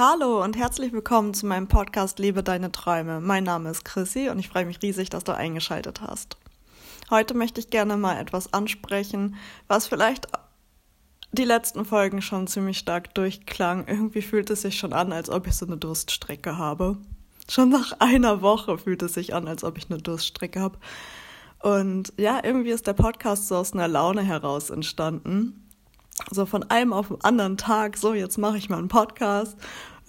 Hallo und herzlich willkommen zu meinem Podcast Lebe deine Träume. Mein Name ist Chrissy und ich freue mich riesig, dass du eingeschaltet hast. Heute möchte ich gerne mal etwas ansprechen, was vielleicht die letzten Folgen schon ziemlich stark durchklang. Irgendwie fühlt es sich schon an, als ob ich so eine Durststrecke habe. Schon nach einer Woche fühlt es sich an, als ob ich eine Durststrecke habe. Und ja, irgendwie ist der Podcast so aus einer Laune heraus entstanden so von einem auf den anderen Tag, so jetzt mache ich mal einen Podcast,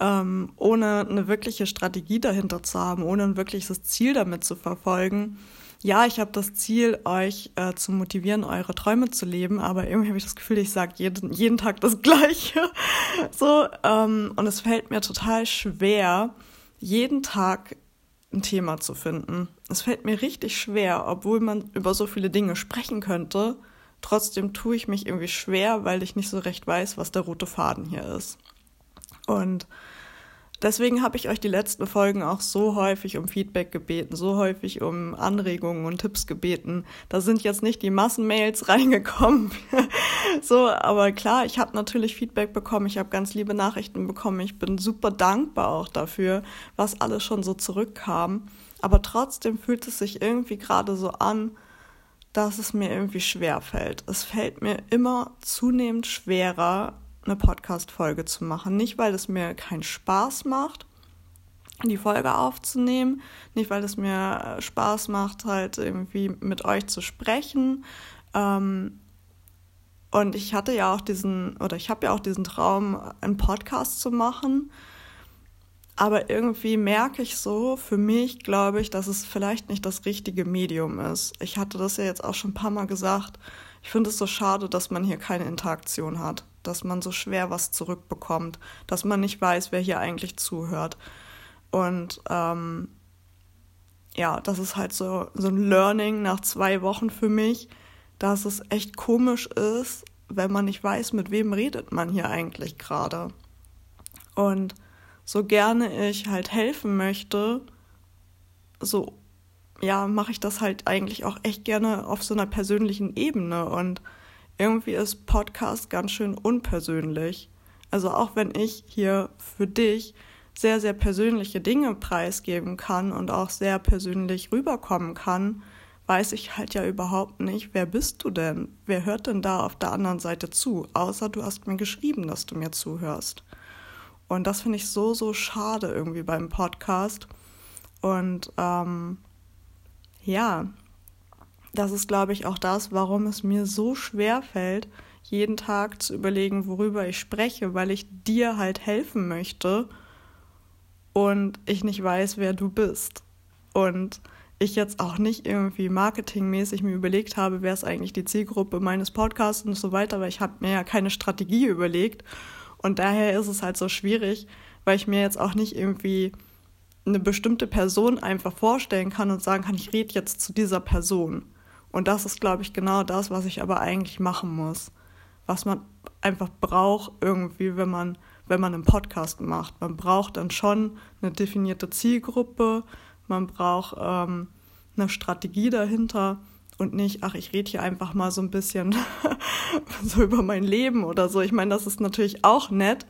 ähm, ohne eine wirkliche Strategie dahinter zu haben, ohne ein wirkliches Ziel damit zu verfolgen. Ja, ich habe das Ziel, euch äh, zu motivieren, eure Träume zu leben, aber irgendwie habe ich das Gefühl, ich sage jeden, jeden Tag das Gleiche. so, ähm, und es fällt mir total schwer, jeden Tag ein Thema zu finden. Es fällt mir richtig schwer, obwohl man über so viele Dinge sprechen könnte, Trotzdem tue ich mich irgendwie schwer, weil ich nicht so recht weiß, was der rote Faden hier ist. Und deswegen habe ich euch die letzten Folgen auch so häufig um Feedback gebeten, so häufig um Anregungen und Tipps gebeten. Da sind jetzt nicht die Massenmails reingekommen. so, aber klar, ich habe natürlich Feedback bekommen, ich habe ganz liebe Nachrichten bekommen. Ich bin super dankbar auch dafür, was alles schon so zurückkam. Aber trotzdem fühlt es sich irgendwie gerade so an, dass es mir irgendwie schwer fällt. Es fällt mir immer zunehmend schwerer, eine Podcast-Folge zu machen. Nicht, weil es mir keinen Spaß macht, die Folge aufzunehmen, nicht, weil es mir Spaß macht, halt irgendwie mit euch zu sprechen. Ähm, und ich hatte ja auch diesen, oder ich habe ja auch diesen Traum, einen Podcast zu machen. Aber irgendwie merke ich so, für mich glaube ich, dass es vielleicht nicht das richtige Medium ist. Ich hatte das ja jetzt auch schon ein paar Mal gesagt. Ich finde es so schade, dass man hier keine Interaktion hat, dass man so schwer was zurückbekommt, dass man nicht weiß, wer hier eigentlich zuhört. Und ähm, ja, das ist halt so, so ein Learning nach zwei Wochen für mich, dass es echt komisch ist, wenn man nicht weiß, mit wem redet man hier eigentlich gerade. Und so gerne ich halt helfen möchte, so ja, mache ich das halt eigentlich auch echt gerne auf so einer persönlichen Ebene und irgendwie ist Podcast ganz schön unpersönlich. Also auch wenn ich hier für dich sehr, sehr persönliche Dinge preisgeben kann und auch sehr persönlich rüberkommen kann, weiß ich halt ja überhaupt nicht, wer bist du denn? Wer hört denn da auf der anderen Seite zu? Außer du hast mir geschrieben, dass du mir zuhörst. Und das finde ich so, so schade irgendwie beim Podcast. Und ähm, ja, das ist, glaube ich, auch das, warum es mir so schwer fällt, jeden Tag zu überlegen, worüber ich spreche, weil ich dir halt helfen möchte und ich nicht weiß, wer du bist. Und ich jetzt auch nicht irgendwie marketingmäßig mir überlegt habe, wer ist eigentlich die Zielgruppe meines Podcasts und so weiter, weil ich habe mir ja keine Strategie überlegt und daher ist es halt so schwierig, weil ich mir jetzt auch nicht irgendwie eine bestimmte Person einfach vorstellen kann und sagen kann, ich rede jetzt zu dieser Person. Und das ist, glaube ich, genau das, was ich aber eigentlich machen muss. Was man einfach braucht irgendwie, wenn man, wenn man einen Podcast macht. Man braucht dann schon eine definierte Zielgruppe, man braucht ähm, eine Strategie dahinter und nicht, ach, ich rede hier einfach mal so ein bisschen so über mein Leben oder so. Ich meine, das ist natürlich auch nett,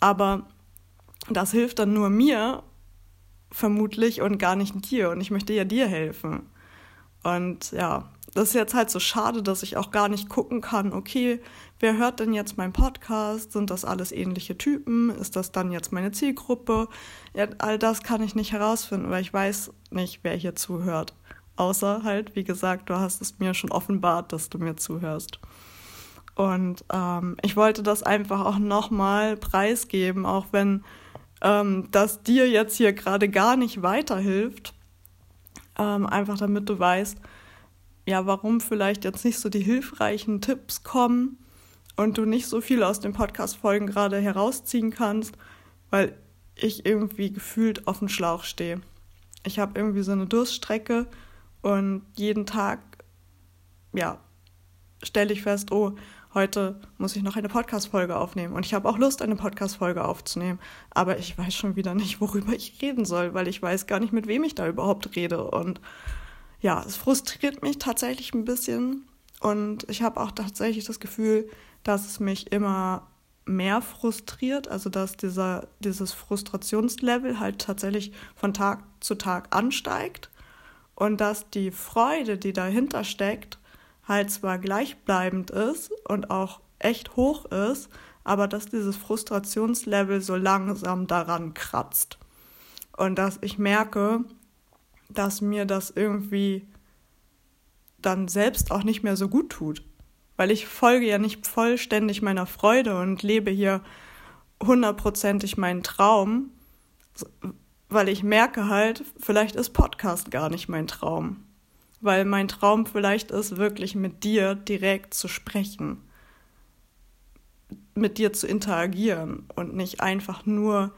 aber das hilft dann nur mir vermutlich und gar nicht dir. Und ich möchte ja dir helfen. Und ja, das ist jetzt halt so schade, dass ich auch gar nicht gucken kann, okay, wer hört denn jetzt meinen Podcast? Sind das alles ähnliche Typen? Ist das dann jetzt meine Zielgruppe? Ja, all das kann ich nicht herausfinden, weil ich weiß nicht, wer hier zuhört. Außer halt, wie gesagt, du hast es mir schon offenbart, dass du mir zuhörst. Und ähm, ich wollte das einfach auch nochmal preisgeben, auch wenn ähm, das dir jetzt hier gerade gar nicht weiterhilft. Ähm, einfach damit du weißt, ja, warum vielleicht jetzt nicht so die hilfreichen Tipps kommen und du nicht so viel aus den Podcast-Folgen gerade herausziehen kannst, weil ich irgendwie gefühlt auf dem Schlauch stehe. Ich habe irgendwie so eine Durststrecke und jeden Tag, ja, stelle ich fest, oh, heute muss ich noch eine Podcast-Folge aufnehmen. Und ich habe auch Lust, eine Podcast-Folge aufzunehmen. Aber ich weiß schon wieder nicht, worüber ich reden soll, weil ich weiß gar nicht, mit wem ich da überhaupt rede. Und ja, es frustriert mich tatsächlich ein bisschen. Und ich habe auch tatsächlich das Gefühl, dass es mich immer mehr frustriert, also dass dieser, dieses Frustrationslevel halt tatsächlich von Tag zu Tag ansteigt und dass die Freude, die dahinter steckt, halt zwar gleichbleibend ist und auch echt hoch ist, aber dass dieses Frustrationslevel so langsam daran kratzt. Und dass ich merke, dass mir das irgendwie dann selbst auch nicht mehr so gut tut. Weil ich folge ja nicht vollständig meiner Freude und lebe hier hundertprozentig meinen Traum, weil ich merke halt, vielleicht ist Podcast gar nicht mein Traum. Weil mein Traum vielleicht ist, wirklich mit dir direkt zu sprechen, mit dir zu interagieren und nicht einfach nur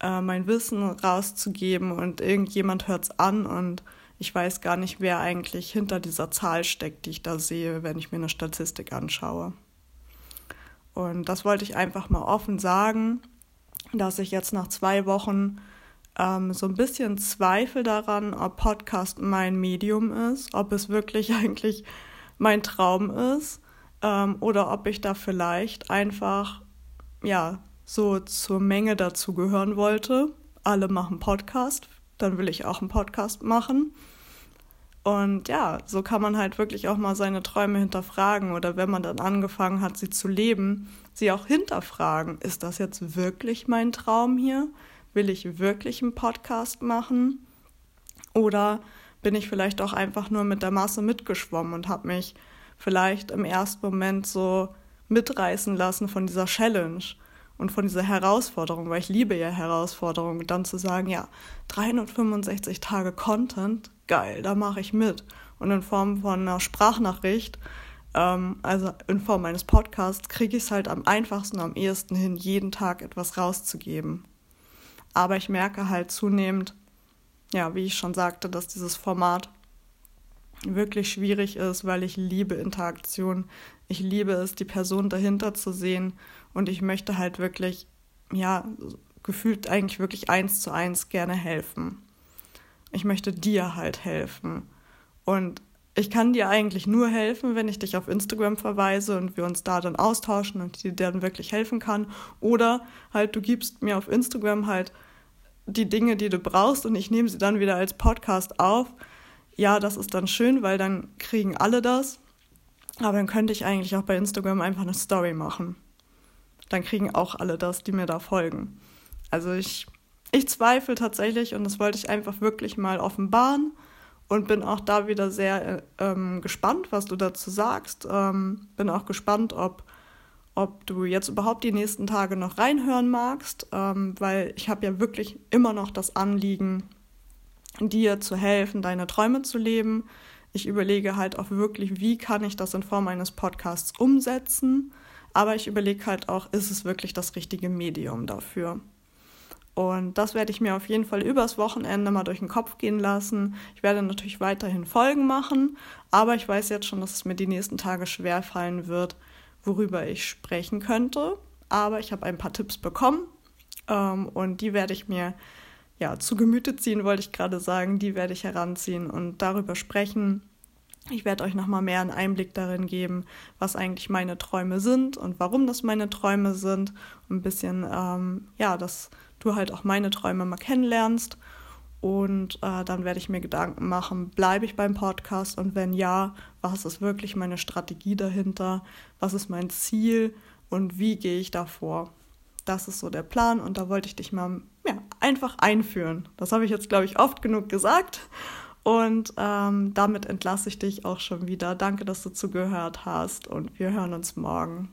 äh, mein Wissen rauszugeben und irgendjemand hört es an und ich weiß gar nicht, wer eigentlich hinter dieser Zahl steckt, die ich da sehe, wenn ich mir eine Statistik anschaue. Und das wollte ich einfach mal offen sagen, dass ich jetzt nach zwei Wochen ähm, so ein bisschen Zweifel daran, ob Podcast mein Medium ist, ob es wirklich eigentlich mein Traum ist ähm, oder ob ich da vielleicht einfach ja so zur Menge dazugehören wollte. Alle machen Podcast, dann will ich auch einen Podcast machen. Und ja, so kann man halt wirklich auch mal seine Träume hinterfragen oder wenn man dann angefangen hat, sie zu leben, sie auch hinterfragen. Ist das jetzt wirklich mein Traum hier? Will ich wirklich einen Podcast machen? Oder bin ich vielleicht auch einfach nur mit der Masse mitgeschwommen und habe mich vielleicht im ersten Moment so mitreißen lassen von dieser Challenge und von dieser Herausforderung, weil ich liebe ja Herausforderungen, dann zu sagen, ja, 365 Tage Content, geil, da mache ich mit. Und in Form von einer Sprachnachricht, ähm, also in Form eines Podcasts, kriege ich es halt am einfachsten, am ehesten hin, jeden Tag etwas rauszugeben. Aber ich merke halt zunehmend, ja, wie ich schon sagte, dass dieses Format wirklich schwierig ist, weil ich liebe Interaktion. Ich liebe es, die Person dahinter zu sehen und ich möchte halt wirklich, ja, gefühlt eigentlich wirklich eins zu eins gerne helfen. Ich möchte dir halt helfen. Und ich kann dir eigentlich nur helfen, wenn ich dich auf Instagram verweise und wir uns da dann austauschen und dir dann wirklich helfen kann. Oder halt, du gibst mir auf Instagram halt die Dinge, die du brauchst und ich nehme sie dann wieder als Podcast auf ja, das ist dann schön, weil dann kriegen alle das. Aber dann könnte ich eigentlich auch bei Instagram einfach eine Story machen. Dann kriegen auch alle das, die mir da folgen. Also ich, ich zweifle tatsächlich und das wollte ich einfach wirklich mal offenbaren und bin auch da wieder sehr ähm, gespannt, was du dazu sagst. Ähm, bin auch gespannt, ob, ob du jetzt überhaupt die nächsten Tage noch reinhören magst, ähm, weil ich habe ja wirklich immer noch das Anliegen, dir zu helfen, deine Träume zu leben. Ich überlege halt auch wirklich, wie kann ich das in Form eines Podcasts umsetzen. Aber ich überlege halt auch, ist es wirklich das richtige Medium dafür? Und das werde ich mir auf jeden Fall übers Wochenende mal durch den Kopf gehen lassen. Ich werde natürlich weiterhin Folgen machen, aber ich weiß jetzt schon, dass es mir die nächsten Tage schwer fallen wird, worüber ich sprechen könnte. Aber ich habe ein paar Tipps bekommen ähm, und die werde ich mir ja, zu Gemüte ziehen, wollte ich gerade sagen, die werde ich heranziehen und darüber sprechen. Ich werde euch nochmal mehr einen Einblick darin geben, was eigentlich meine Träume sind und warum das meine Träume sind. Ein bisschen, ähm, ja, dass du halt auch meine Träume mal kennenlernst. Und äh, dann werde ich mir Gedanken machen, bleibe ich beim Podcast und wenn ja, was ist wirklich meine Strategie dahinter? Was ist mein Ziel und wie gehe ich davor? Das ist so der Plan und da wollte ich dich mal ja, einfach einführen. Das habe ich jetzt, glaube ich, oft genug gesagt. Und ähm, damit entlasse ich dich auch schon wieder. Danke, dass du zugehört hast und wir hören uns morgen.